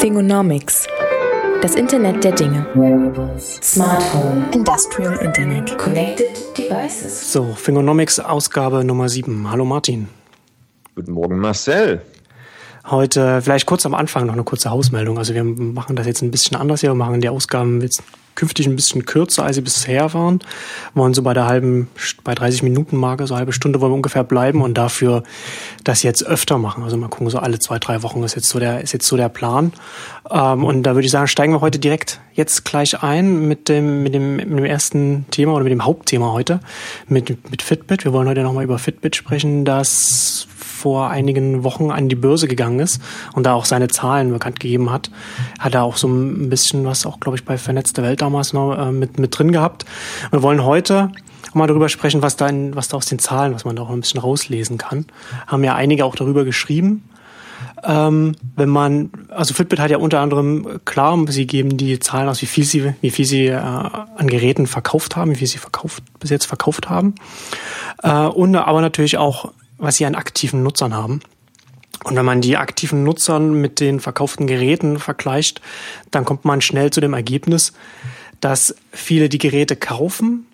Thingonomics. Das Internet der Dinge. Smart Home. Industrial Internet. Connected Devices. So, Fingonomics Ausgabe Nummer 7. Hallo Martin. Guten Morgen Marcel. Heute vielleicht kurz am Anfang noch eine kurze Hausmeldung. Also wir machen das jetzt ein bisschen anders hier. Wir machen die Ausgaben jetzt künftig ein bisschen kürzer, als sie bisher waren. Wir wollen so bei der halben, bei 30 Minuten Marke, so halbe Stunde wollen wir ungefähr bleiben und dafür das jetzt öfter machen. Also mal gucken, so alle zwei, drei Wochen ist jetzt so der, ist jetzt so der Plan. Ähm, und da würde ich sagen, steigen wir heute direkt jetzt gleich ein mit dem, mit dem, mit dem ersten Thema oder mit dem Hauptthema heute, mit, mit Fitbit. Wir wollen heute nochmal über Fitbit sprechen, das vor einigen Wochen an die Börse gegangen ist und da auch seine Zahlen bekannt gegeben hat, hat er auch so ein bisschen was auch, glaube ich, bei Vernetzte Welt damals noch äh, mit, mit drin gehabt. Wir wollen heute mal darüber sprechen, was da, in, was da aus den Zahlen, was man da auch ein bisschen rauslesen kann. Haben ja einige auch darüber geschrieben. Ähm, wenn man, also Fitbit hat ja unter anderem klar, sie geben die Zahlen aus, wie viel sie, wie viel sie äh, an Geräten verkauft haben, wie viel sie verkauft, bis jetzt verkauft haben. Äh, und aber natürlich auch was sie an aktiven Nutzern haben. Und wenn man die aktiven Nutzern mit den verkauften Geräten vergleicht, dann kommt man schnell zu dem Ergebnis, dass viele die Geräte kaufen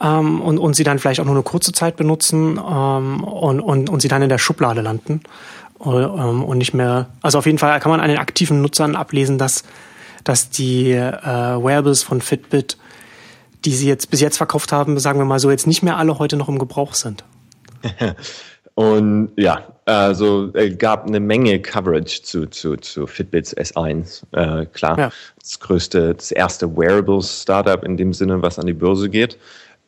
ähm, und, und sie dann vielleicht auch nur eine kurze Zeit benutzen ähm, und, und, und sie dann in der Schublade landen ähm, und nicht mehr. Also auf jeden Fall kann man an den aktiven Nutzern ablesen, dass, dass die äh, Wearables von Fitbit, die sie jetzt bis jetzt verkauft haben, sagen wir mal so, jetzt nicht mehr alle heute noch im Gebrauch sind. Und ja, also es gab eine Menge Coverage zu, zu, zu Fitbits S1. Äh, klar, ja. das größte, das erste Wearables-Startup in dem Sinne, was an die Börse geht.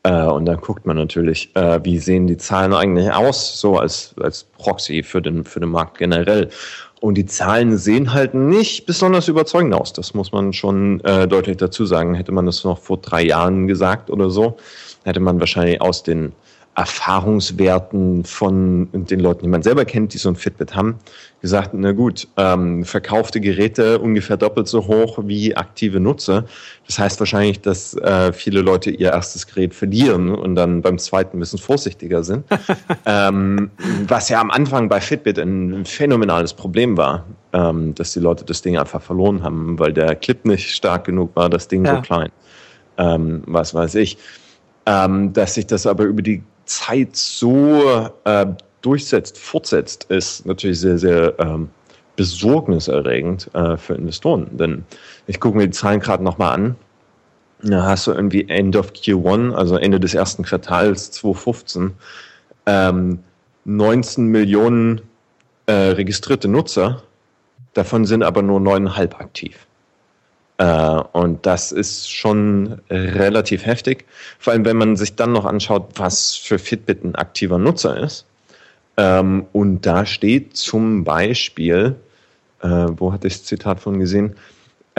Äh, und dann guckt man natürlich, äh, wie sehen die Zahlen eigentlich aus, so als, als Proxy für den, für den Markt generell. Und die Zahlen sehen halt nicht besonders überzeugend aus. Das muss man schon äh, deutlich dazu sagen. Hätte man das noch vor drei Jahren gesagt oder so, hätte man wahrscheinlich aus den Erfahrungswerten von den Leuten, die man selber kennt, die so ein Fitbit haben, gesagt, na gut, ähm, verkaufte Geräte ungefähr doppelt so hoch wie aktive Nutzer. Das heißt wahrscheinlich, dass äh, viele Leute ihr erstes Gerät verlieren und dann beim zweiten ein bisschen vorsichtiger sind. ähm, was ja am Anfang bei Fitbit ein phänomenales Problem war, ähm, dass die Leute das Ding einfach verloren haben, weil der Clip nicht stark genug war, das Ding ja. so klein. Ähm, was weiß ich. Ähm, dass sich das aber über die Zeit so äh, durchsetzt, fortsetzt, ist natürlich sehr, sehr ähm, besorgniserregend äh, für Investoren. Denn ich gucke mir die Zahlen gerade nochmal an. Da hast du irgendwie End of Q1, also Ende des ersten Quartals 2015, ähm, 19 Millionen äh, registrierte Nutzer. Davon sind aber nur neuneinhalb aktiv. Äh, und das ist schon relativ heftig. Vor allem, wenn man sich dann noch anschaut, was für Fitbit ein aktiver Nutzer ist. Ähm, und da steht zum Beispiel, äh, wo hatte ich das Zitat von gesehen?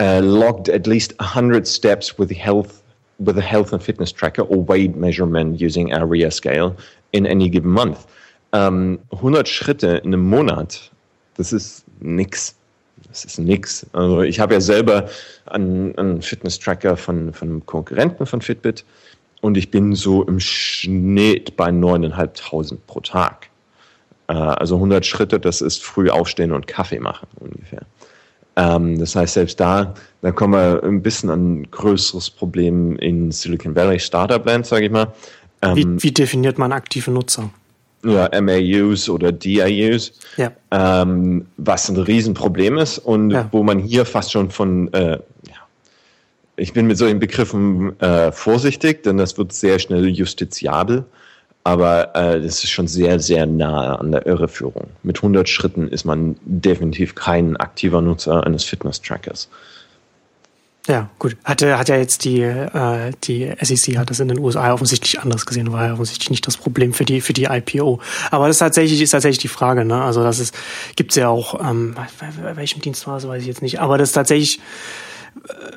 Uh, logged at least 100 steps with health with a health and fitness tracker or weight measurement using area scale in any given month. Ähm, 100 Schritte in einem Monat, das ist nix das ist nix. Also ich habe ja selber einen, einen Fitness-Tracker von, von einem Konkurrenten von Fitbit und ich bin so im Schnitt bei 9.500 pro Tag. Äh, also 100 Schritte, das ist früh aufstehen und Kaffee machen ungefähr. Ähm, das heißt, selbst da, da kommen wir ein bisschen an ein größeres Problem in Silicon Valley Startup Land, sage ich mal. Ähm, wie, wie definiert man aktive Nutzer? Ja, MAUs oder DAUs, ja. ähm, was ein Riesenproblem ist und ja. wo man hier fast schon von, äh, ja, ich bin mit solchen Begriffen äh, vorsichtig, denn das wird sehr schnell justiziabel, aber äh, das ist schon sehr, sehr nahe an der Irreführung. Mit 100 Schritten ist man definitiv kein aktiver Nutzer eines Fitness-Trackers. Ja, gut. Hatte, hat ja jetzt die, äh, die SEC hat das in den USA offensichtlich anders gesehen, war ja offensichtlich nicht das Problem für die, für die IPO. Aber das ist tatsächlich, ist tatsächlich die Frage, ne? Also das ist, gibt's ja auch, ähm, bei welchem Dienst war das, weiß ich jetzt nicht. Aber das ist tatsächlich, äh,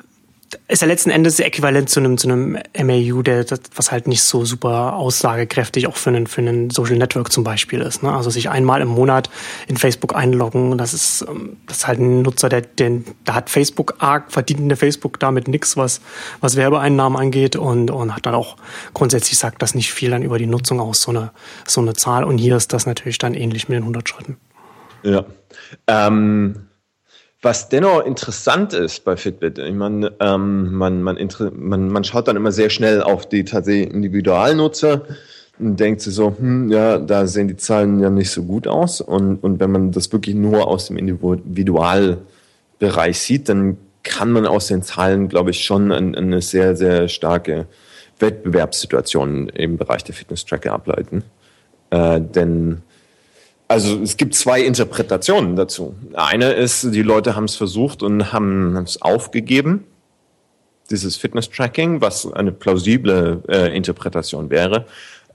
ist ja letzten Endes äquivalent zu einem, zu einem MAU, der, was halt nicht so super aussagekräftig auch für einen, für einen Social Network zum Beispiel ist. Ne? Also sich einmal im Monat in Facebook einloggen, das ist, ähm, das ist halt ein Nutzer, der, der, da hat Facebook arg, verdient in der Facebook damit nichts, was, was Werbeeinnahmen angeht und, und hat dann auch grundsätzlich sagt das nicht viel dann über die Nutzung aus, so eine, so eine Zahl. Und hier ist das natürlich dann ähnlich mit den 100 Schritten. Ja. Ähm Was dennoch interessant ist bei Fitbit, ich meine, ähm, man, man, man, man schaut dann immer sehr schnell auf die tatsächlich Individualnutzer und denkt sich so, hm, ja, da sehen die Zahlen ja nicht so gut aus. Und, und wenn man das wirklich nur aus dem Individualbereich sieht, dann kann man aus den Zahlen, glaube ich, schon eine sehr, sehr starke Wettbewerbssituation im Bereich der Fitness-Tracker ableiten. Äh, denn also es gibt zwei Interpretationen dazu. Eine ist, die Leute haben es versucht und haben es aufgegeben, dieses Fitness-Tracking, was eine plausible äh, Interpretation wäre.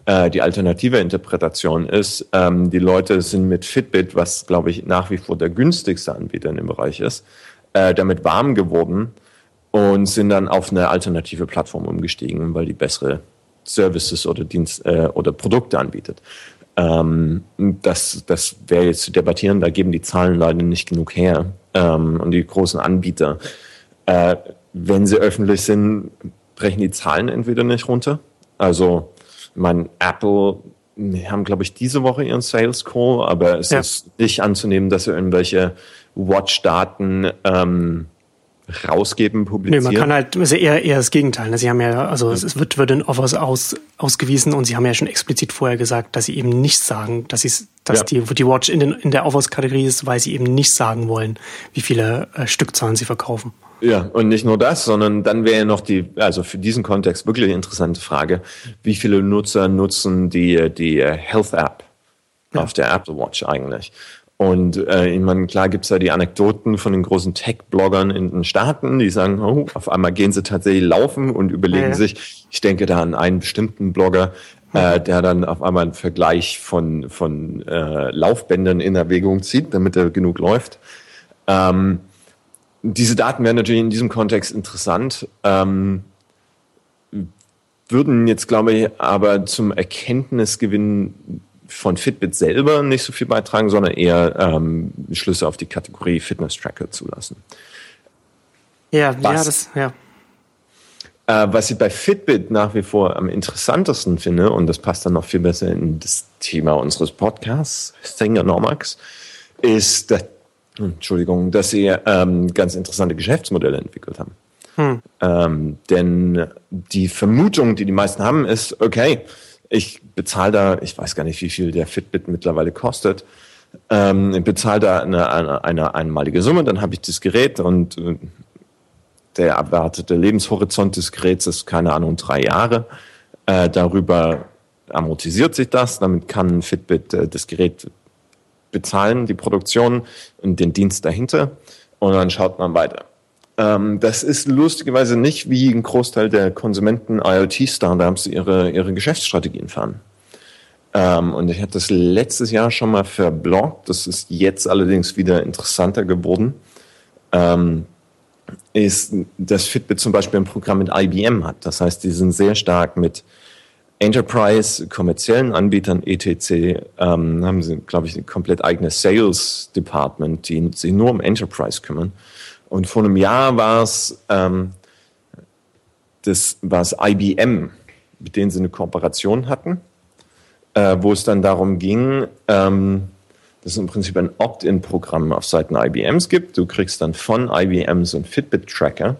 Äh, die alternative Interpretation ist, ähm, die Leute sind mit Fitbit, was glaube ich nach wie vor der günstigste Anbieter in dem Bereich ist, äh, damit warm geworden und sind dann auf eine alternative Plattform umgestiegen, weil die bessere Services oder Dienst äh, oder Produkte anbietet. Ähm, das das wäre jetzt zu debattieren, da geben die Zahlen leider nicht genug her. Ähm, und die großen Anbieter, äh, wenn sie öffentlich sind, brechen die Zahlen entweder nicht runter. Also, mein Apple die haben, glaube ich, diese Woche ihren Sales Call, aber es ja. ist nicht anzunehmen, dass sie irgendwelche Watch-Daten ähm, rausgeben, publizieren? Nee, man kann halt also eher, eher das Gegenteil. Ne? Sie haben ja, also es wird, wird in Offers aus, ausgewiesen und Sie haben ja schon explizit vorher gesagt, dass Sie eben nicht sagen, dass Sie dass ja. die, die Watch in, den, in der Offers-Kategorie ist, weil Sie eben nicht sagen wollen, wie viele äh, Stückzahlen Sie verkaufen. Ja, und nicht nur das, sondern dann wäre noch die, also für diesen Kontext wirklich eine interessante Frage, wie viele Nutzer nutzen die, die Health App ja. auf der Apple Watch eigentlich? Und äh, ich meine, klar gibt's da die Anekdoten von den großen Tech-Bloggern in den Staaten, die sagen, oh, auf einmal gehen sie tatsächlich laufen und überlegen ja. sich, ich denke da an einen bestimmten Blogger, äh, der dann auf einmal einen Vergleich von, von äh, Laufbändern in Erwägung zieht, damit er genug läuft. Ähm, diese Daten wären natürlich in diesem Kontext interessant. Ähm, würden jetzt, glaube ich, aber zum Erkenntnisgewinn von Fitbit selber nicht so viel beitragen, sondern eher ähm, Schlüsse auf die Kategorie Fitness-Tracker zulassen. Ja, was, ja, das, ja. Äh, was ich bei Fitbit nach wie vor am interessantesten finde, und das passt dann noch viel besser in das Thema unseres Podcasts, Thingonomics, ist, dass, Entschuldigung, dass sie ähm, ganz interessante Geschäftsmodelle entwickelt haben. Hm. Ähm, denn die Vermutung, die die meisten haben, ist, okay, ich bezahle da, ich weiß gar nicht, wie viel der Fitbit mittlerweile kostet. Ähm, ich bezahle da eine, eine, eine einmalige Summe, dann habe ich das Gerät und äh, der erwartete Lebenshorizont des Geräts ist, keine Ahnung, drei Jahre. Äh, darüber amortisiert sich das. Damit kann Fitbit äh, das Gerät bezahlen, die Produktion und den Dienst dahinter. Und dann schaut man weiter. Ähm, das ist lustigerweise nicht wie ein Großteil der Konsumenten IoT-Startups ihre, ihre Geschäftsstrategien fahren. Ähm, und ich hatte das letztes Jahr schon mal verbloggt. Das ist jetzt allerdings wieder interessanter geworden. Ähm, ist, dass Fitbit zum Beispiel ein Programm mit IBM hat. Das heißt, die sind sehr stark mit Enterprise, kommerziellen Anbietern, etc., ähm, haben sie, glaube ich, ein komplett eigenes Sales Department, die sich nur um Enterprise kümmern. Und vor einem Jahr war es ähm, das war es IBM, mit denen sie eine Kooperation hatten, äh, wo es dann darum ging, ähm, dass es im Prinzip ein Opt-in-Programm auf Seiten IBMs gibt. Du kriegst dann von IBM so einen Fitbit-Tracker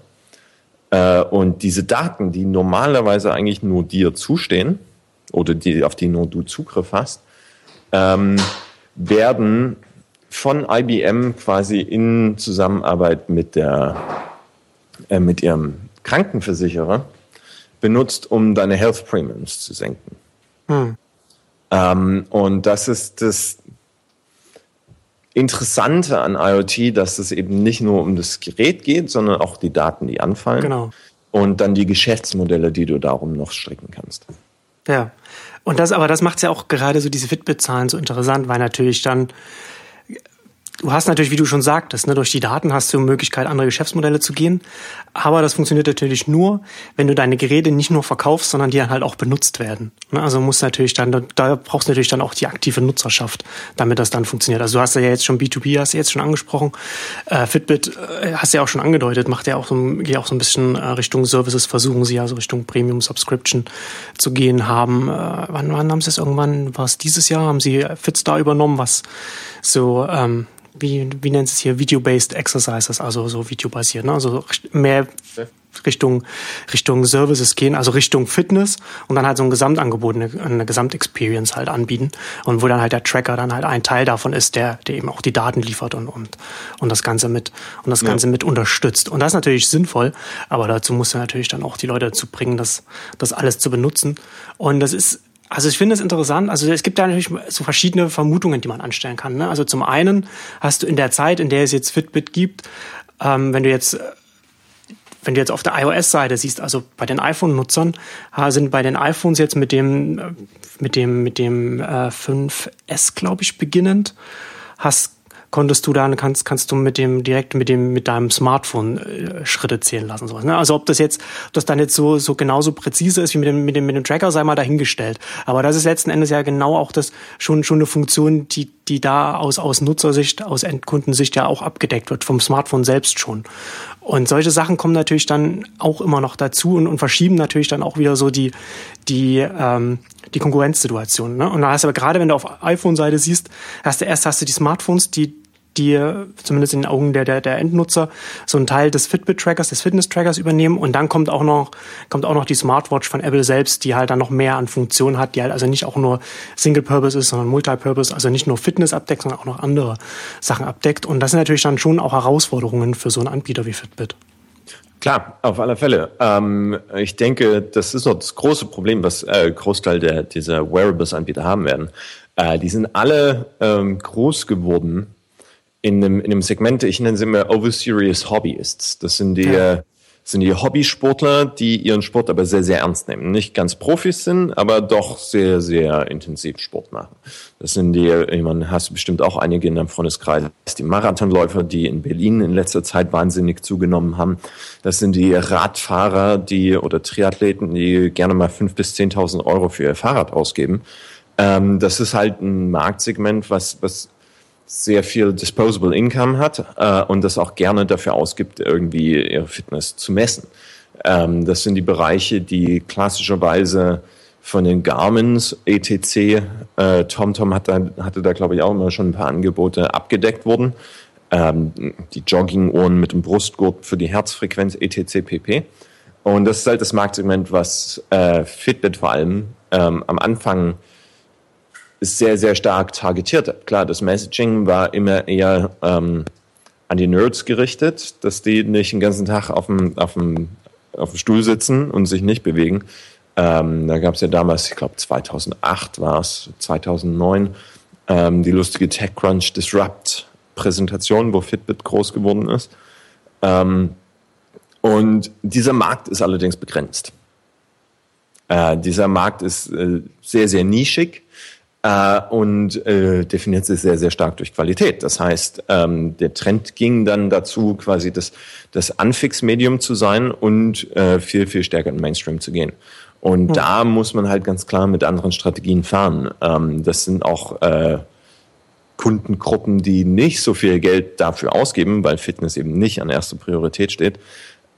äh, und diese Daten, die normalerweise eigentlich nur dir zustehen oder die, auf die nur du Zugriff hast, ähm, werden von IBM quasi in Zusammenarbeit mit, der, äh, mit ihrem Krankenversicherer benutzt, um deine Health Premiums zu senken. Hm. Ähm, und das ist das Interessante an IoT, dass es eben nicht nur um das Gerät geht, sondern auch die Daten, die anfallen. Genau. Und dann die Geschäftsmodelle, die du darum noch stricken kannst. Ja. Und das, aber das macht ja auch gerade so diese Fitbit-Zahlen so interessant, weil natürlich dann Du hast natürlich, wie du schon sagtest, ne, durch die Daten hast du die Möglichkeit, andere Geschäftsmodelle zu gehen. Aber das funktioniert natürlich nur, wenn du deine Geräte nicht nur verkaufst, sondern die dann halt auch benutzt werden. Ne, also muss natürlich dann, da brauchst du natürlich dann auch die aktive Nutzerschaft, damit das dann funktioniert. Also du hast ja jetzt schon B2B, hast du jetzt schon angesprochen. Äh, Fitbit äh, hast du ja auch schon angedeutet, macht ja auch so, geht auch so ein bisschen äh, Richtung Services, versuchen sie ja so Richtung Premium Subscription zu gehen haben. Äh, wann, wann haben sie es irgendwann, war es dieses Jahr, haben sie Fitstar übernommen, was so ähm, wie, wie nennt es hier, Video-Based Exercises, also so videobasiert, ne? also mehr Richtung, Richtung Services gehen, also Richtung Fitness und dann halt so ein Gesamtangebot, eine, eine Gesamtexperience halt anbieten und wo dann halt der Tracker dann halt ein Teil davon ist, der, der eben auch die Daten liefert und, und, und das Ganze mit, und das Ganze ja. mit unterstützt. Und das ist natürlich sinnvoll, aber dazu muss er natürlich dann auch die Leute dazu bringen, das, das alles zu benutzen. Und das ist also ich finde es interessant. Also es gibt da natürlich so verschiedene Vermutungen, die man anstellen kann. Ne? Also zum einen hast du in der Zeit, in der es jetzt Fitbit gibt, ähm, wenn du jetzt wenn du jetzt auf der iOS-Seite siehst, also bei den iPhone-Nutzern sind bei den iPhones jetzt mit dem mit dem mit dem äh, 5S glaube ich beginnend hast konntest du dann, kannst, kannst du mit dem, direkt mit dem, mit deinem Smartphone äh, Schritte zählen lassen. Sowas, ne? Also ob das jetzt, ob das dann jetzt so, so genauso präzise ist wie mit dem, mit dem, mit dem Tracker, sei mal dahingestellt. Aber das ist letzten Endes ja genau auch das, schon, schon eine Funktion, die, die da aus, aus Nutzersicht, aus Endkundensicht ja auch abgedeckt wird, vom Smartphone selbst schon. Und solche Sachen kommen natürlich dann auch immer noch dazu und, und verschieben natürlich dann auch wieder so die, die, ähm, die Konkurrenzsituation. Ne? Und da hast du aber gerade, wenn du auf iPhone-Seite siehst, hast du erst hast du die Smartphones, die die zumindest in den Augen der, der, der Endnutzer so einen Teil des Fitbit-Trackers, des Fitness-Trackers übernehmen und dann kommt auch noch, kommt auch noch die Smartwatch von Apple selbst, die halt dann noch mehr an Funktionen hat, die halt also nicht auch nur Single-Purpose ist, sondern Multi-Purpose, also nicht nur Fitness abdeckt, sondern auch noch andere Sachen abdeckt. Und das sind natürlich dann schon auch Herausforderungen für so einen Anbieter wie Fitbit. Klar, auf alle Fälle. Ähm, ich denke, das ist noch das große Problem, was äh, Großteil der, dieser Wearables-Anbieter haben werden. Äh, die sind alle ähm, groß geworden in einem, in einem Segment, ich nenne sie immer Over-Serious Hobbyists. Das sind die, ja. Sind die Hobbysportler, die ihren Sport aber sehr, sehr ernst nehmen. Nicht ganz Profis sind, aber doch sehr, sehr intensiv Sport machen. Das sind die, ich meine, hast du bestimmt auch einige in deinem Freundeskreis, die Marathonläufer, die in Berlin in letzter Zeit wahnsinnig zugenommen haben. Das sind die Radfahrer, die oder Triathleten, die gerne mal fünf bis zehntausend Euro für ihr Fahrrad ausgeben. Ähm, das ist halt ein Marktsegment, was, was sehr viel Disposable Income hat äh, und das auch gerne dafür ausgibt, irgendwie ihre Fitness zu messen. Ähm, das sind die Bereiche, die klassischerweise von den Garmins, ETC, äh, TomTom hat da, hatte da, glaube ich, auch immer schon ein paar Angebote abgedeckt wurden. Ähm, die Jogginguhren mit dem Brustgurt für die Herzfrequenz, ETC, PP. Und das ist halt das Marktsegment, was äh, Fitbit vor allem ähm, am Anfang sehr, sehr stark targetiert. Klar, das Messaging war immer eher ähm, an die Nerds gerichtet, dass die nicht den ganzen Tag auf dem, auf dem, auf dem Stuhl sitzen und sich nicht bewegen. Ähm, da gab es ja damals, ich glaube 2008 war es, 2009, ähm, die lustige TechCrunch Disrupt Präsentation, wo Fitbit groß geworden ist. Ähm, und dieser Markt ist allerdings begrenzt. Äh, dieser Markt ist äh, sehr, sehr nischig äh, und äh, definiert sich sehr, sehr stark durch Qualität. Das heißt, ähm, der Trend ging dann dazu, quasi das, das Anfix-Medium zu sein und äh, viel, viel stärker in den Mainstream zu gehen. Und mhm. da muss man halt ganz klar mit anderen Strategien fahren. Ähm, das sind auch äh, Kundengruppen, die nicht so viel Geld dafür ausgeben, weil Fitness eben nicht an erster Priorität steht,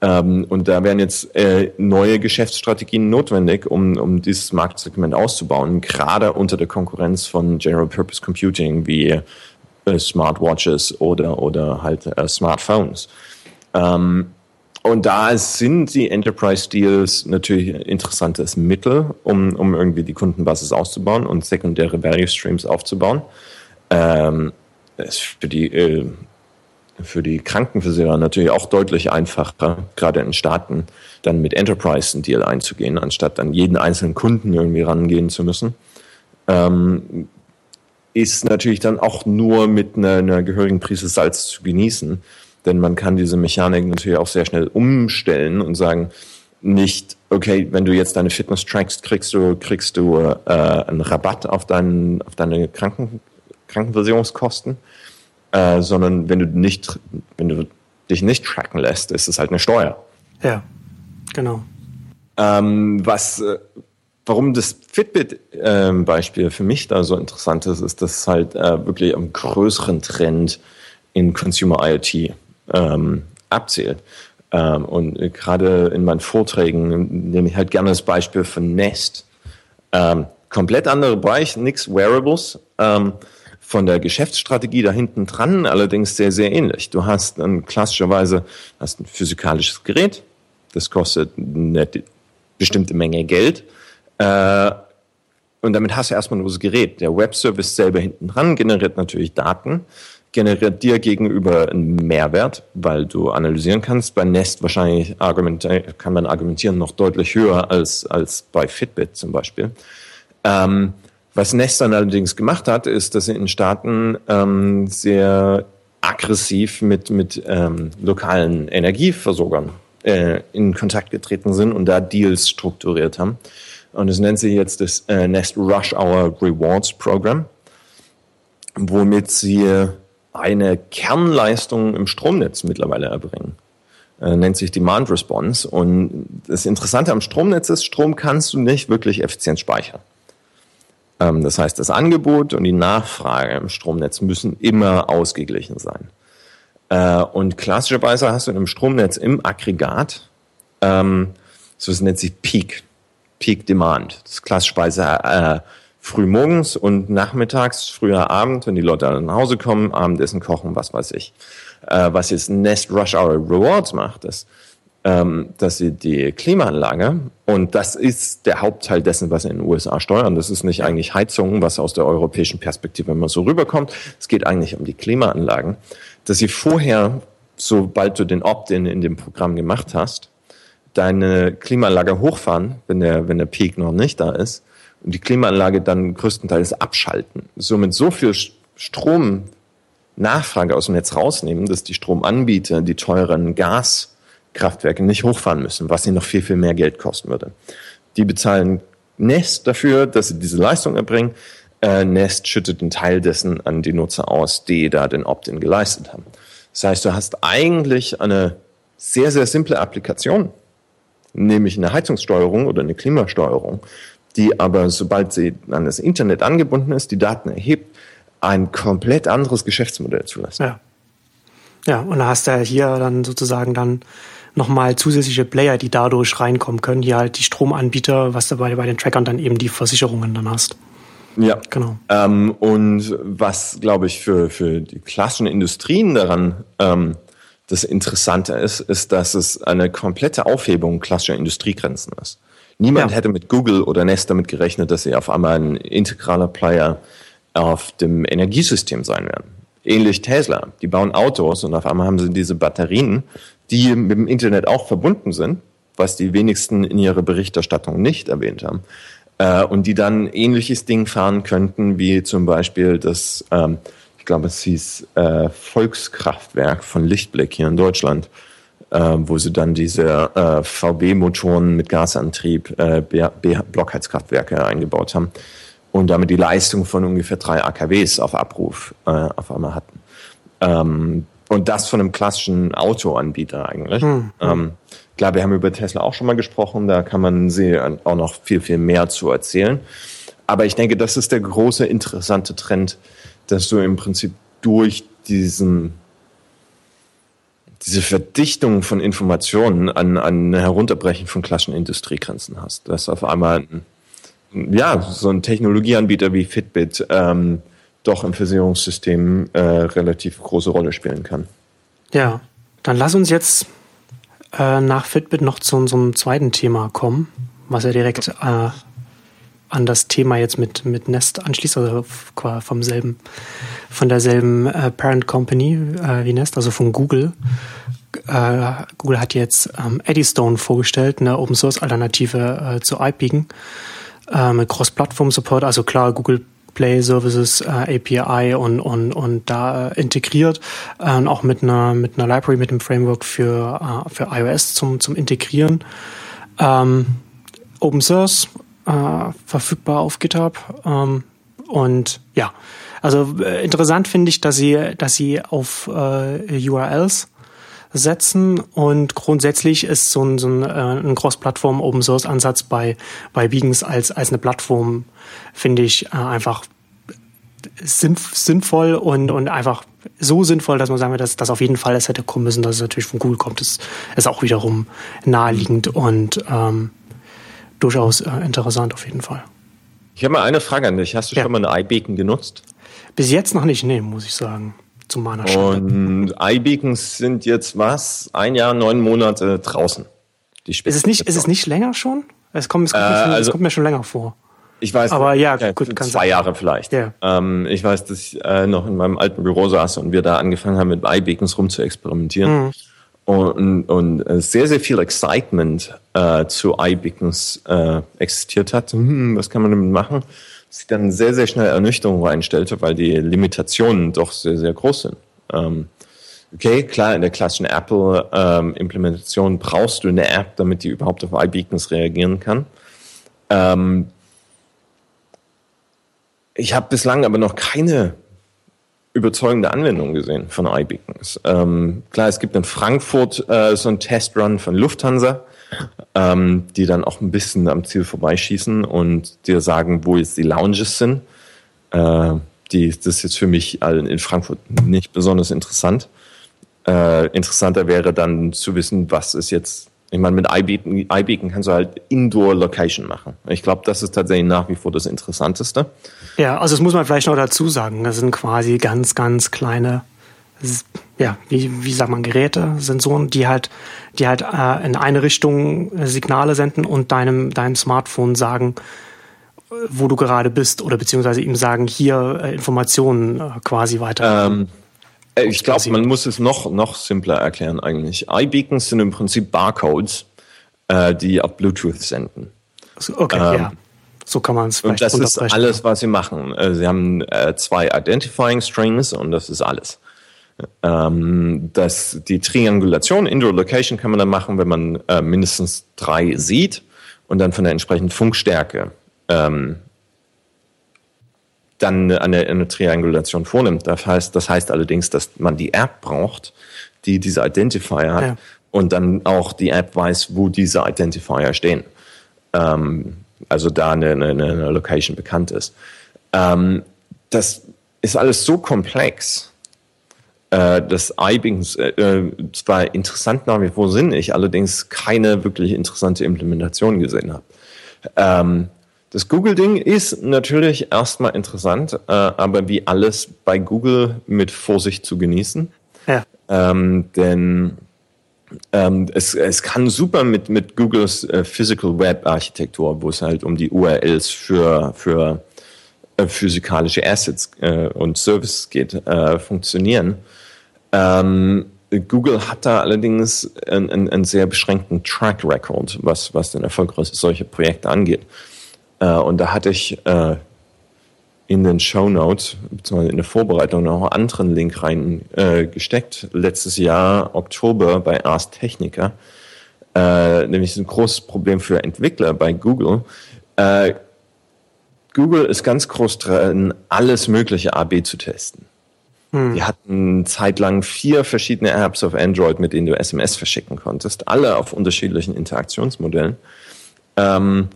ähm, und da wären jetzt äh, neue Geschäftsstrategien notwendig, um, um dieses Marktsegment auszubauen, gerade unter der Konkurrenz von General Purpose Computing wie äh, Smartwatches oder, oder halt äh, Smartphones. Ähm, und da sind die Enterprise Deals natürlich ein interessantes Mittel, um, um irgendwie die Kundenbasis auszubauen und sekundäre Value Streams aufzubauen. Ähm, für die äh, für die Krankenversicherer natürlich auch deutlich einfacher, gerade in Staaten, dann mit Enterprise einen Deal einzugehen, anstatt an jeden einzelnen Kunden irgendwie rangehen zu müssen. Ähm, ist natürlich dann auch nur mit einer, einer gehörigen Prise Salz zu genießen, denn man kann diese Mechanik natürlich auch sehr schnell umstellen und sagen, nicht, okay, wenn du jetzt deine Fitness trackst, kriegst du, kriegst du äh, einen Rabatt auf, deinen, auf deine Kranken, Krankenversicherungskosten, äh, sondern wenn du nicht, wenn du dich nicht tracken lässt, ist es halt eine Steuer. Ja, genau. Ähm, was, äh, warum das Fitbit-Beispiel ähm, für mich da so interessant ist, ist, dass es halt äh, wirklich einen größeren Trend in Consumer IoT ähm, abzählt. Ähm, und gerade in meinen Vorträgen nehme ich halt gerne das Beispiel von Nest. Ähm, komplett andere Bereich, nichts Wearables. Von der Geschäftsstrategie da hinten dran allerdings sehr, sehr ähnlich. Du hast dann klassischerweise hast ein physikalisches Gerät, das kostet eine bestimmte Menge Geld. Äh, und damit hast du erstmal nur das Gerät. Der Webservice selber hinten dran generiert natürlich Daten, generiert dir gegenüber einen Mehrwert, weil du analysieren kannst. Bei Nest wahrscheinlich kann man argumentieren noch deutlich höher als, als bei Fitbit zum Beispiel. Ähm, was Nest dann allerdings gemacht hat, ist, dass sie in Staaten ähm, sehr aggressiv mit, mit ähm, lokalen Energieversorgern äh, in Kontakt getreten sind und da Deals strukturiert haben. Und es nennt sich jetzt das äh, Nest Rush Hour Rewards Program, womit sie eine Kernleistung im Stromnetz mittlerweile erbringen. Äh, nennt sich Demand Response. Und das Interessante am Stromnetz ist, Strom kannst du nicht wirklich effizient speichern. Ähm, das heißt, das Angebot und die Nachfrage im Stromnetz müssen immer ausgeglichen sein. Äh, und klassischerweise hast du im Stromnetz im Aggregat, ähm, so es nennt sich Peak, Peak Demand. Das ist klassischerweise äh, früh morgens und nachmittags, früher Abend, wenn die Leute dann nach Hause kommen, Abendessen kochen, was weiß ich. Äh, was jetzt Nest Rush Hour Rewards macht, ist, ähm, dass sie die Klimaanlage, und das ist der Hauptteil dessen, was in den USA steuern, das ist nicht eigentlich Heizung, was aus der europäischen Perspektive immer so rüberkommt, es geht eigentlich um die Klimaanlagen, dass sie vorher, sobald du den Opt-in in dem Programm gemacht hast, deine Klimaanlage hochfahren, wenn der, wenn der Peak noch nicht da ist, und die Klimaanlage dann größtenteils abschalten. Somit so viel Stromnachfrage aus dem Netz rausnehmen, dass die Stromanbieter die teuren Gas Kraftwerke nicht hochfahren müssen, was ihnen noch viel, viel mehr Geld kosten würde. Die bezahlen Nest dafür, dass sie diese Leistung erbringen. Äh, Nest schüttet einen Teil dessen an die Nutzer aus, die da den Opt-in geleistet haben. Das heißt, du hast eigentlich eine sehr, sehr simple Applikation, nämlich eine Heizungssteuerung oder eine Klimasteuerung, die aber, sobald sie an das Internet angebunden ist, die Daten erhebt, ein komplett anderes Geschäftsmodell zulässt. Ja. Ja, und da hast du hier dann sozusagen dann nochmal zusätzliche Player, die dadurch reinkommen können, die halt die Stromanbieter, was du bei, bei den Trackern dann eben die Versicherungen dann hast. Ja, genau. Ähm, und was, glaube ich, für, für die klassischen Industrien daran ähm, das Interessante ist, ist, dass es eine komplette Aufhebung klassischer Industriegrenzen ist. Niemand ja. hätte mit Google oder Nest damit gerechnet, dass sie auf einmal ein integraler Player auf dem Energiesystem sein werden. Ähnlich Tesla. Die bauen Autos und auf einmal haben sie diese Batterien, die mit dem Internet auch verbunden sind, was die wenigsten in ihrer Berichterstattung nicht erwähnt haben. Äh, und die dann ähnliches Ding fahren könnten, wie zum Beispiel das, ähm, ich glaube, es hieß äh, Volkskraftwerk von Lichtblick hier in Deutschland, äh, wo sie dann diese äh, VB-Motoren mit Gasantrieb, äh, Blockheizkraftwerke eingebaut haben und damit die Leistung von ungefähr drei AKWs auf Abruf äh, auf einmal hatten. Ähm, und das von einem klassischen Autoanbieter eigentlich. Hm. Ähm, klar, wir haben über Tesla auch schon mal gesprochen, da kann man sie auch noch viel, viel mehr zu erzählen. Aber ich denke, das ist der große interessante Trend, dass du im Prinzip durch diesen diese Verdichtung von Informationen an, an Herunterbrechen von klassischen Industriegrenzen hast. Dass auf einmal ja, so ein Technologieanbieter wie Fitbit ähm, doch im Versicherungssystem äh, relativ große Rolle spielen kann. Ja, dann lass uns jetzt äh, nach Fitbit noch zu unserem zweiten Thema kommen, was ja direkt äh, an das Thema jetzt mit, mit Nest anschließt, also vom selben, von derselben äh, Parent Company äh, wie Nest, also von Google. Äh, Google hat jetzt ähm, Eddystone vorgestellt, eine Open Source Alternative äh, zu iPeaken mit Cross-Plattform-Support, also klar, Google Play Services äh, API und, und, und da äh, integriert, äh, auch mit einer, mit einer Library, mit einem Framework für, äh, für iOS zum, zum Integrieren. Ähm, Open Source, äh, verfügbar auf GitHub. Ähm, und ja, also äh, interessant finde ich, dass sie, dass sie auf äh, URLs setzen und grundsätzlich ist so ein, so ein, äh, ein Cross-Plattform Open Source Ansatz bei bei Beacons als als eine Plattform finde ich äh, einfach sinnvoll und und einfach so sinnvoll, dass man sagen wird, dass das auf jeden Fall es hätte kommen müssen, dass es natürlich von Google kommt, ist ist auch wiederum naheliegend und ähm, durchaus äh, interessant auf jeden Fall. Ich habe mal eine Frage an dich. Hast du ja. schon mal eine iBeacon genutzt? Bis jetzt noch nicht, nee, muss ich sagen. Zu meiner Schande. Und iBeacons sind jetzt was? Ein Jahr, neun Monate draußen. Die ist, es nicht, ist es nicht länger schon? Es kommt, es kommt, äh, mir, schon, also, es kommt mir schon länger vor. Ich weiß, aber ja, ja gut, zwei sein. Jahre vielleicht. Ja. Ähm, ich weiß, dass ich äh, noch in meinem alten Büro saß und wir da angefangen haben, mit iBeacons rum zu experimentieren. Mhm. Und, und äh, sehr, sehr viel Excitement äh, zu iBeacons äh, existiert hat. Hm, was kann man damit machen? Sich dann sehr, sehr schnell Ernüchterung reinstellte, weil die Limitationen doch sehr, sehr groß sind. Ähm, okay, klar, in der klassischen Apple-Implementation ähm, brauchst du eine App, damit die überhaupt auf iBeacons reagieren kann. Ähm, ich habe bislang aber noch keine überzeugende Anwendung gesehen von iBeacons. Ähm, klar, es gibt in Frankfurt äh, so einen Testrun von Lufthansa ähm, die dann auch ein bisschen am Ziel vorbeischießen und dir sagen, wo jetzt die Lounges sind. Äh, die, das ist jetzt für mich in Frankfurt nicht besonders interessant. Äh, interessanter wäre dann zu wissen, was ist jetzt, ich meine, mit iBeacon, iBeacon kannst du halt Indoor-Location machen. Ich glaube, das ist tatsächlich nach wie vor das Interessanteste. Ja, also das muss man vielleicht noch dazu sagen. Das sind quasi ganz, ganz kleine ja, wie, wie sagt man, Geräte, Sensoren, die halt, die halt äh, in eine Richtung Signale senden und deinem, deinem Smartphone sagen, wo du gerade bist oder beziehungsweise ihm sagen, hier äh, Informationen äh, quasi weiter. Ähm, äh, ich glaube, man muss es noch, noch simpler erklären eigentlich. iBeacons sind im Prinzip Barcodes, äh, die auf Bluetooth senden. Okay, ähm, ja. So kann man es vielleicht Und das ist alles, was sie machen. Äh, sie haben äh, zwei Identifying Strings und das ist alles. Ähm, das, die Triangulation, Indoor Location kann man dann machen, wenn man äh, mindestens drei sieht und dann von der entsprechenden Funkstärke ähm, dann eine, eine Triangulation vornimmt. Das heißt, das heißt allerdings, dass man die App braucht, die diese Identifier hat ja. und dann auch die App weiß, wo diese Identifier stehen. Ähm, also da eine, eine, eine Location bekannt ist. Ähm, das ist alles so komplex, äh, das iBeacons äh, äh, zwar interessant nach wie vor sind, ich allerdings keine wirklich interessante Implementation gesehen habe. Ähm, das Google-Ding ist natürlich erstmal interessant, äh, aber wie alles bei Google mit Vorsicht zu genießen. Ja. Ähm, denn ähm, es, es kann super mit, mit Googles äh, Physical Web Architektur, wo es halt um die URLs für, für äh, physikalische Assets äh, und Services geht, funktionieren. Ähm, Google hat da allerdings einen, einen, sehr beschränkten Track Record, was, was den Erfolg solcher Projekte angeht. Äh, und da hatte ich äh, in den Show Notes, beziehungsweise in der Vorbereitung noch einen anderen Link reingesteckt. Äh, Letztes Jahr, Oktober, bei Ars Technica. Äh, nämlich ein großes Problem für Entwickler bei Google. Äh, Google ist ganz groß dran, alles mögliche AB zu testen. Hm. Die hatten zeitlang vier verschiedene Apps auf Android, mit denen du SMS verschicken konntest, alle auf unterschiedlichen Interaktionsmodellen, ähm,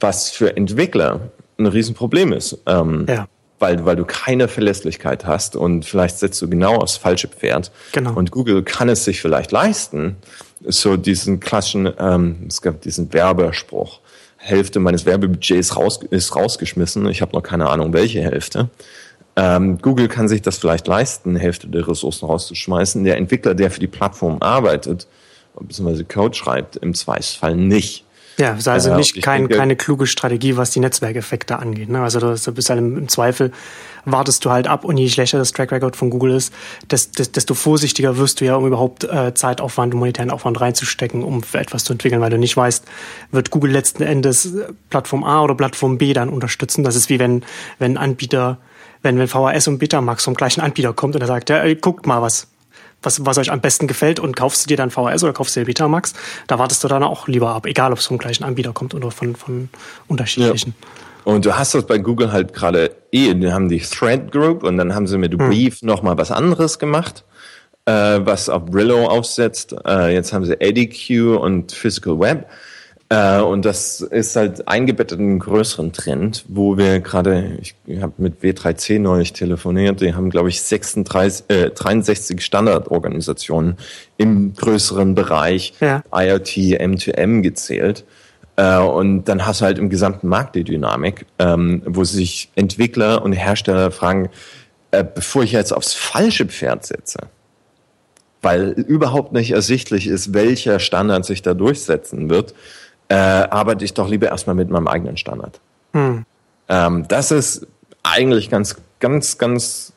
was für Entwickler ein Riesenproblem ist. Ähm, ja. Weil, weil du keine Verlässlichkeit hast und vielleicht setzt du genau aufs falsche Pferd. Genau. Und Google kann es sich vielleicht leisten, so diesen klassischen, ähm, es gab diesen Werbespruch, Hälfte meines Werbebudgets raus, ist rausgeschmissen, ich habe noch keine Ahnung, welche Hälfte. Ähm, Google kann sich das vielleicht leisten, Hälfte der Ressourcen rauszuschmeißen. Der Entwickler, der für die Plattform arbeitet, bzw. Code schreibt, im Zweifelsfall nicht. Ja, ist also äh, nicht kein, denke, keine kluge Strategie, was die Netzwerkeffekte angeht. Ne? Also du bist halt im, im, Zweifel, wartest du halt ab und je schlechter das Track Record von Google ist, desto vorsichtiger wirst du ja, um überhaupt äh, Zeitaufwand und monetären Aufwand reinzustecken, um für etwas zu entwickeln, weil du nicht weißt, wird Google letzten Endes Plattform A oder Plattform B dann unterstützen. Das ist wie wenn, wenn Anbieter wenn, wenn VHS und Betamax vom gleichen Anbieter kommt und er sagt, ja, guckt mal, was, was, was euch am besten gefällt und kaufst du dir dann VHS oder kaufst du dir Betamax, da wartest du dann auch lieber ab, egal ob es vom gleichen Anbieter kommt oder von, von unterschiedlichen. Ja. Und du hast das bei Google halt gerade eh, die haben die Thread Group und dann haben sie mit hm. Brief hm. nochmal was anderes gemacht, äh, was auf Brillo aufsetzt. Äh, jetzt haben sie EdiQ und Physical Web. Äh, und das ist halt eingebettet in einen größeren Trend, wo wir gerade, ich habe mit W3C neulich telefoniert, die haben, glaube ich, 36, äh, 63 Standardorganisationen im größeren Bereich ja. IoT M2M gezählt. Äh, und dann hast du halt im gesamten Markt die Dynamik, ähm, wo sich Entwickler und Hersteller fragen, äh, bevor ich jetzt aufs falsche Pferd setze, weil überhaupt nicht ersichtlich ist, welcher Standard sich da durchsetzen wird, äh, arbeite ich doch lieber erstmal mit meinem eigenen Standard. Hm. Ähm, das ist eigentlich ganz, ganz, ganz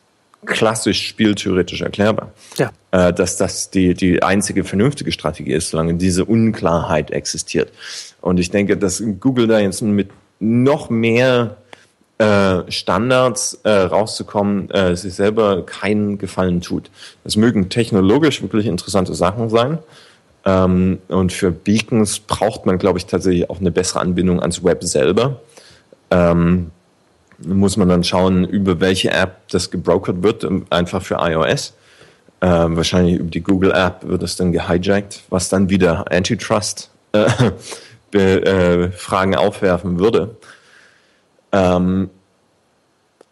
klassisch spieltheoretisch erklärbar. Ja. Äh, dass das die, die einzige vernünftige Strategie ist, solange diese Unklarheit existiert. Und ich denke, dass Google da jetzt mit noch mehr äh, Standards äh, rauszukommen, äh, sich selber keinen Gefallen tut. Das mögen technologisch wirklich interessante Sachen sein. Ähm, und für Beacons braucht man, glaube ich, tatsächlich auch eine bessere Anbindung ans Web selber. Ähm, muss man dann schauen, über welche App das gebrokert wird, ähm, einfach für iOS. Äh, wahrscheinlich über die Google App wird es dann gehijackt, was dann wieder Antitrust äh, äh, Fragen aufwerfen würde. Ähm,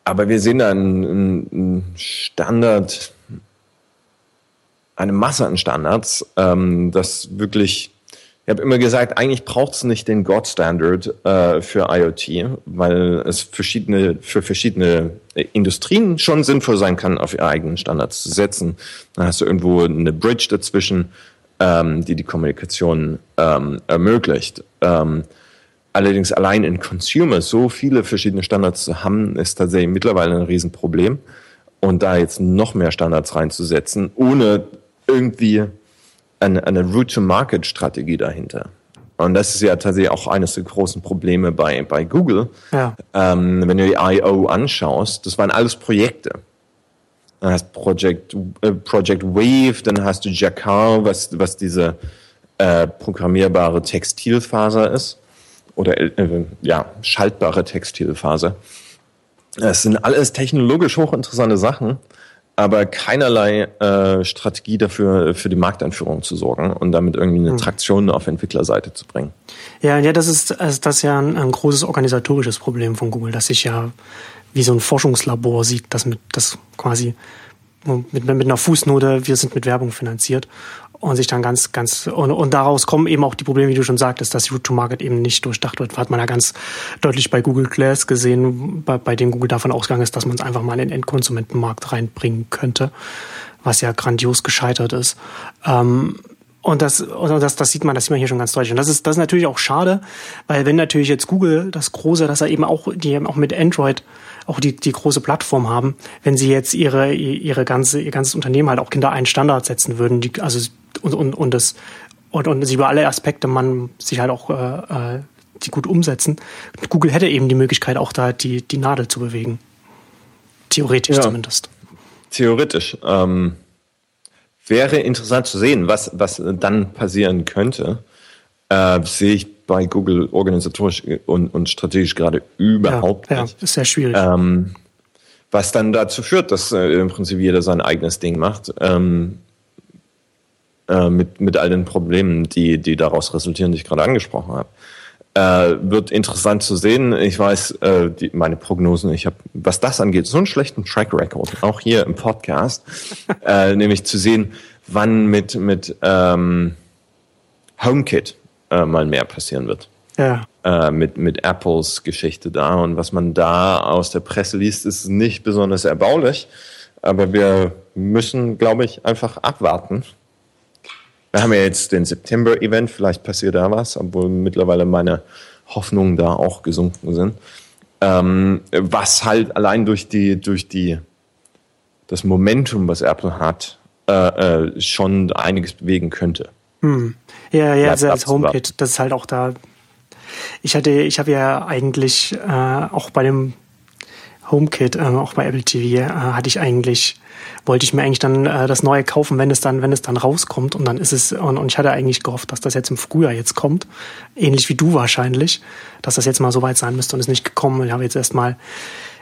aber wir sehen da einen, einen Standard, eine Masse an Standards, ähm, das wirklich ich habe immer gesagt, eigentlich braucht es nicht den God Standard äh, für IoT, weil es verschiedene, für verschiedene Industrien schon sinnvoll sein kann, auf ihre eigenen Standards zu setzen. Dann hast du irgendwo eine Bridge dazwischen, ähm, die die Kommunikation ähm, ermöglicht. Ähm, allerdings allein in Consumer so viele verschiedene Standards zu haben, ist tatsächlich mittlerweile ein Riesenproblem. Und da jetzt noch mehr Standards reinzusetzen, ohne irgendwie eine, eine Route-to-Market-Strategie dahinter. Und das ist ja tatsächlich auch eines der großen Probleme bei, bei Google. Ja. Ähm, wenn du die I.O. anschaust, das waren alles Projekte. Dann hast Project, äh, Project Wave, dann hast du Jacquard, was, was diese äh, programmierbare Textilfaser ist. Oder äh, ja, schaltbare Textilfaser. Das sind alles technologisch hochinteressante Sachen aber keinerlei äh, Strategie dafür, für die Markteinführung zu sorgen und damit irgendwie eine hm. Traktion auf Entwicklerseite zu bringen. Ja, ja, das ist, also das ist ja ein, ein großes organisatorisches Problem von Google, dass sich ja wie so ein Forschungslabor sieht, das mit, das quasi mit, mit einer Fußnote, wir sind mit Werbung finanziert und sich dann ganz, ganz, und, und daraus kommen eben auch die Probleme, wie du schon sagtest, dass Route to Market eben nicht durchdacht wird. Hat man ja ganz deutlich bei Google Glass gesehen, bei, bei dem Google davon ausgegangen ist, dass man es einfach mal in den Endkonsumentenmarkt reinbringen könnte, was ja grandios gescheitert ist. Ähm, und das, und das, das sieht man, das sieht man hier schon ganz deutlich. Und das ist, das ist natürlich auch schade, weil wenn natürlich jetzt Google das Große, dass er eben auch, die eben auch mit Android auch die, die große Plattform haben, wenn sie jetzt ihre, ihre ganze, ihr ganzes Unternehmen halt auch hinter einen Standard setzen würden, die, also und, und, und das und, und sie über alle Aspekte man sich halt auch äh, äh, die gut umsetzen. Google hätte eben die Möglichkeit, auch da die, die Nadel zu bewegen. Theoretisch ja. zumindest. Theoretisch. Ähm, wäre interessant zu sehen, was, was dann passieren könnte. Äh, sehe ich bei Google organisatorisch und, und strategisch gerade überhaupt ja, nicht. Ja, ist sehr schwierig. Ähm, was dann dazu führt, dass äh, im Prinzip jeder sein eigenes Ding macht. Ähm, äh, mit, mit all den Problemen, die, die daraus resultieren, die ich gerade angesprochen habe. Äh, wird interessant zu sehen. Ich weiß, äh, die, meine Prognosen, ich habe, was das angeht, so einen schlechten Track Record, auch hier im Podcast, äh, nämlich zu sehen, wann mit, mit ähm, HomeKit äh, mal mehr passieren wird. Ja. Äh, mit, mit Apples Geschichte da. Und was man da aus der Presse liest, ist nicht besonders erbaulich. Aber wir müssen, glaube ich, einfach abwarten wir haben ja jetzt den September-Event, vielleicht passiert da was, obwohl mittlerweile meine Hoffnungen da auch gesunken sind. Ähm, was halt allein durch die, durch die, das Momentum, was Apple hat, äh, äh, schon einiges bewegen könnte. Hm. Ja, ja, also als HomeKit, das ist halt auch da. Ich hatte, ich habe ja eigentlich äh, auch bei dem HomeKit, äh, auch bei Apple TV, äh, hatte ich eigentlich wollte ich mir eigentlich dann äh, das neue kaufen, wenn es dann, wenn es dann rauskommt. Und dann ist es, und, und ich hatte eigentlich gehofft, dass das jetzt im Frühjahr jetzt kommt. Ähnlich wie du wahrscheinlich, dass das jetzt mal so weit sein müsste und ist nicht gekommen. Ich habe jetzt erstmal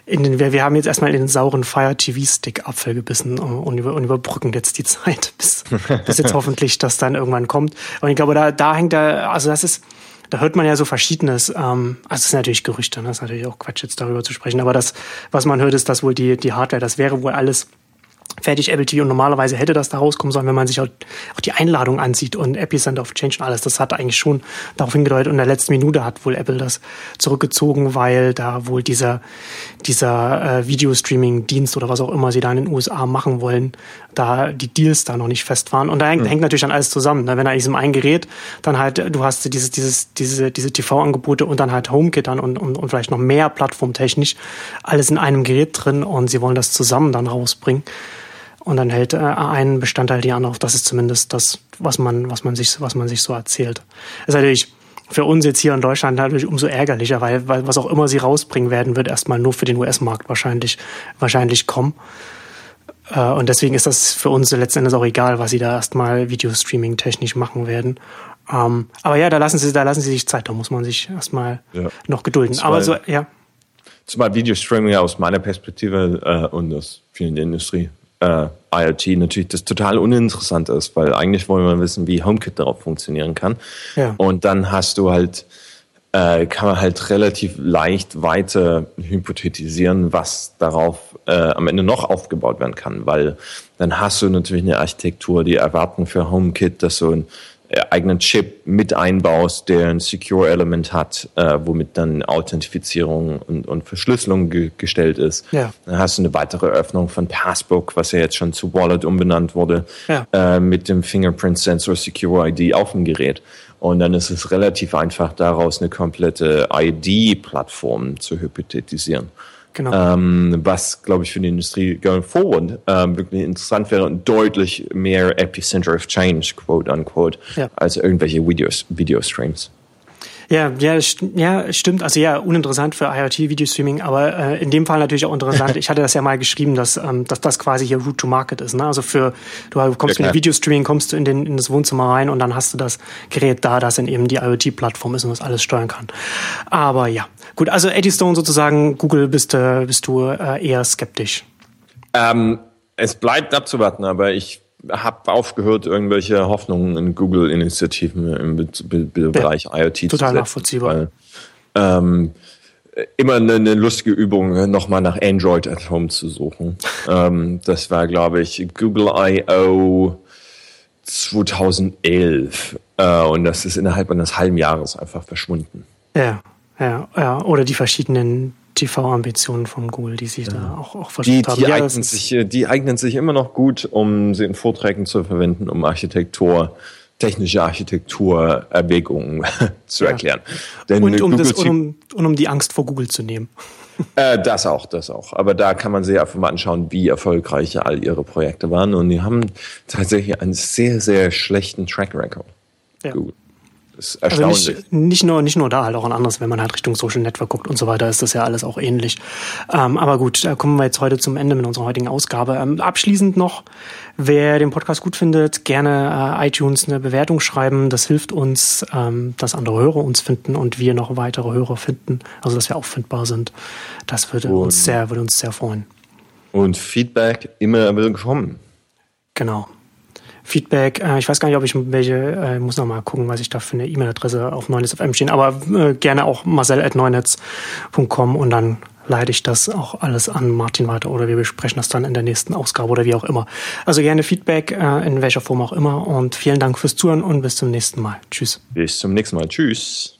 in den, wir, wir haben jetzt erstmal in den sauren Fire TV Stick Apfel gebissen und, über, und überbrücken jetzt die Zeit, bis, bis jetzt hoffentlich das dann irgendwann kommt. Und ich glaube, da, da hängt da, also das ist, da hört man ja so Verschiedenes. Ähm, also das ist natürlich Gerüchte, ne? das ist natürlich auch Quatsch, jetzt darüber zu sprechen. Aber das, was man hört, ist, dass wohl die, die Hardware, das wäre wohl alles fertig Apple TV und normalerweise hätte das da rauskommen sollen, wenn man sich auch, auch die Einladung ansieht und Epicenter of Change und alles, das hat eigentlich schon darauf hingedeutet und in der letzten Minute hat wohl Apple das zurückgezogen, weil da wohl dieser, dieser äh, Videostreaming-Dienst oder was auch immer sie da in den USA machen wollen, da die Deals da noch nicht fest waren und da hängt, mhm. hängt natürlich dann alles zusammen, ne? wenn da diesem ein Gerät dann halt, du hast dieses, dieses, diese, diese TV-Angebote und dann halt HomeKit dann und, und, und vielleicht noch mehr plattformtechnisch, alles in einem Gerät drin und sie wollen das zusammen dann rausbringen. Und dann hält äh, ein Bestandteil die andere auf. Das ist zumindest das, was man, was man sich, was man sich so erzählt. Das ist natürlich für uns jetzt hier in Deutschland natürlich umso ärgerlicher, weil, weil was auch immer sie rausbringen werden, wird erstmal nur für den US-Markt wahrscheinlich, wahrscheinlich kommen. Äh, und deswegen ist das für uns letzten Endes auch egal, was sie da erstmal Videostreaming technisch machen werden. Ähm, aber ja, da lassen sie, da lassen sie sich Zeit, da muss man sich erstmal ja. noch gedulden. Zumal, aber so, ja. Zumal Videostreaming aus meiner Perspektive äh, und aus vielen der Industrie äh, IoT natürlich das total uninteressant ist, weil eigentlich wollen wir wissen, wie HomeKit darauf funktionieren kann. Ja. Und dann hast du halt, äh, kann man halt relativ leicht weiter hypothetisieren, was darauf äh, am Ende noch aufgebaut werden kann, weil dann hast du natürlich eine Architektur, die erwarten für HomeKit, dass so ein eigenen Chip mit einbaust, der ein Secure-Element hat, äh, womit dann Authentifizierung und, und Verschlüsselung ge gestellt ist. Ja. Dann hast du eine weitere Öffnung von Passbook, was ja jetzt schon zu Wallet umbenannt wurde, ja. äh, mit dem Fingerprint Sensor Secure ID auf dem Gerät. Und dann ist es relativ einfach, daraus eine komplette ID-Plattform zu hypothetisieren. Genau. Ähm, was, glaube ich, für die Industrie going forward ähm, wirklich interessant wäre und deutlich mehr Epicenter of Change, quote unquote, ja. als irgendwelche Videos, Videostreams. Ja, ja, ja, stimmt. Also ja, uninteressant für IoT-Videostreaming, aber äh, in dem Fall natürlich auch interessant. Ich hatte das ja mal geschrieben, dass, ähm, dass das quasi hier Route to Market ist. Ne? Also für du kommst ja, mit Videostreaming, kommst du in, den, in das Wohnzimmer rein und dann hast du das Gerät da, das in eben die IoT-Plattform ist und das alles steuern kann. Aber ja, gut. Also Eddystone sozusagen, Google bist, äh, bist du äh, eher skeptisch. Ähm, es bleibt abzuwarten, aber ich habe aufgehört, irgendwelche Hoffnungen in Google-Initiativen im Bereich ja, IoT zu Total nachvollziehbar. Weil, ähm, immer eine, eine, lustige Übung, nochmal nach Android at Home zu suchen. ähm, das war, glaube ich, Google I.O. 2011. Äh, und das ist innerhalb eines halben Jahres einfach verschwunden. Ja, ja, ja. Oder die verschiedenen TV-Ambitionen von Google, die sich ja. da auch, auch versucht haben. Die, ja, eignen sich, die eignen sich immer noch gut, um sie in Vorträgen zu verwenden, um Architektur, technische Architekturerwägungen zu erklären. Denn und, um das, und, um, und um die Angst vor Google zu nehmen. Äh, das auch, das auch. Aber da kann man sich einfach mal anschauen, wie erfolgreich all ihre Projekte waren. Und die haben tatsächlich einen sehr, sehr schlechten Track Record. Ja. Google. Das ist erstaunlich. Also nicht, nicht, nur, nicht nur da, halt auch an anderes, wenn man halt Richtung Social Network guckt und so weiter, ist das ja alles auch ähnlich. Ähm, aber gut, da kommen wir jetzt heute zum Ende mit unserer heutigen Ausgabe. Ähm, abschließend noch, wer den Podcast gut findet, gerne äh, iTunes eine Bewertung schreiben. Das hilft uns, ähm, dass andere Hörer uns finden und wir noch weitere Hörer finden, also dass wir auffindbar sind. Das würde und, uns sehr, würde uns sehr freuen. Und Feedback immer willkommen. Genau. Feedback. Äh, ich weiß gar nicht, ob ich welche, äh, muss noch mal gucken, was ich da für eine E-Mail-Adresse auf 9netzfm stehen, aber äh, gerne auch marcel.neunetz.com und dann leite ich das auch alles an Martin weiter oder wir besprechen das dann in der nächsten Ausgabe oder wie auch immer. Also gerne Feedback, äh, in welcher Form auch immer und vielen Dank fürs Zuhören und bis zum nächsten Mal. Tschüss. Bis zum nächsten Mal. Tschüss.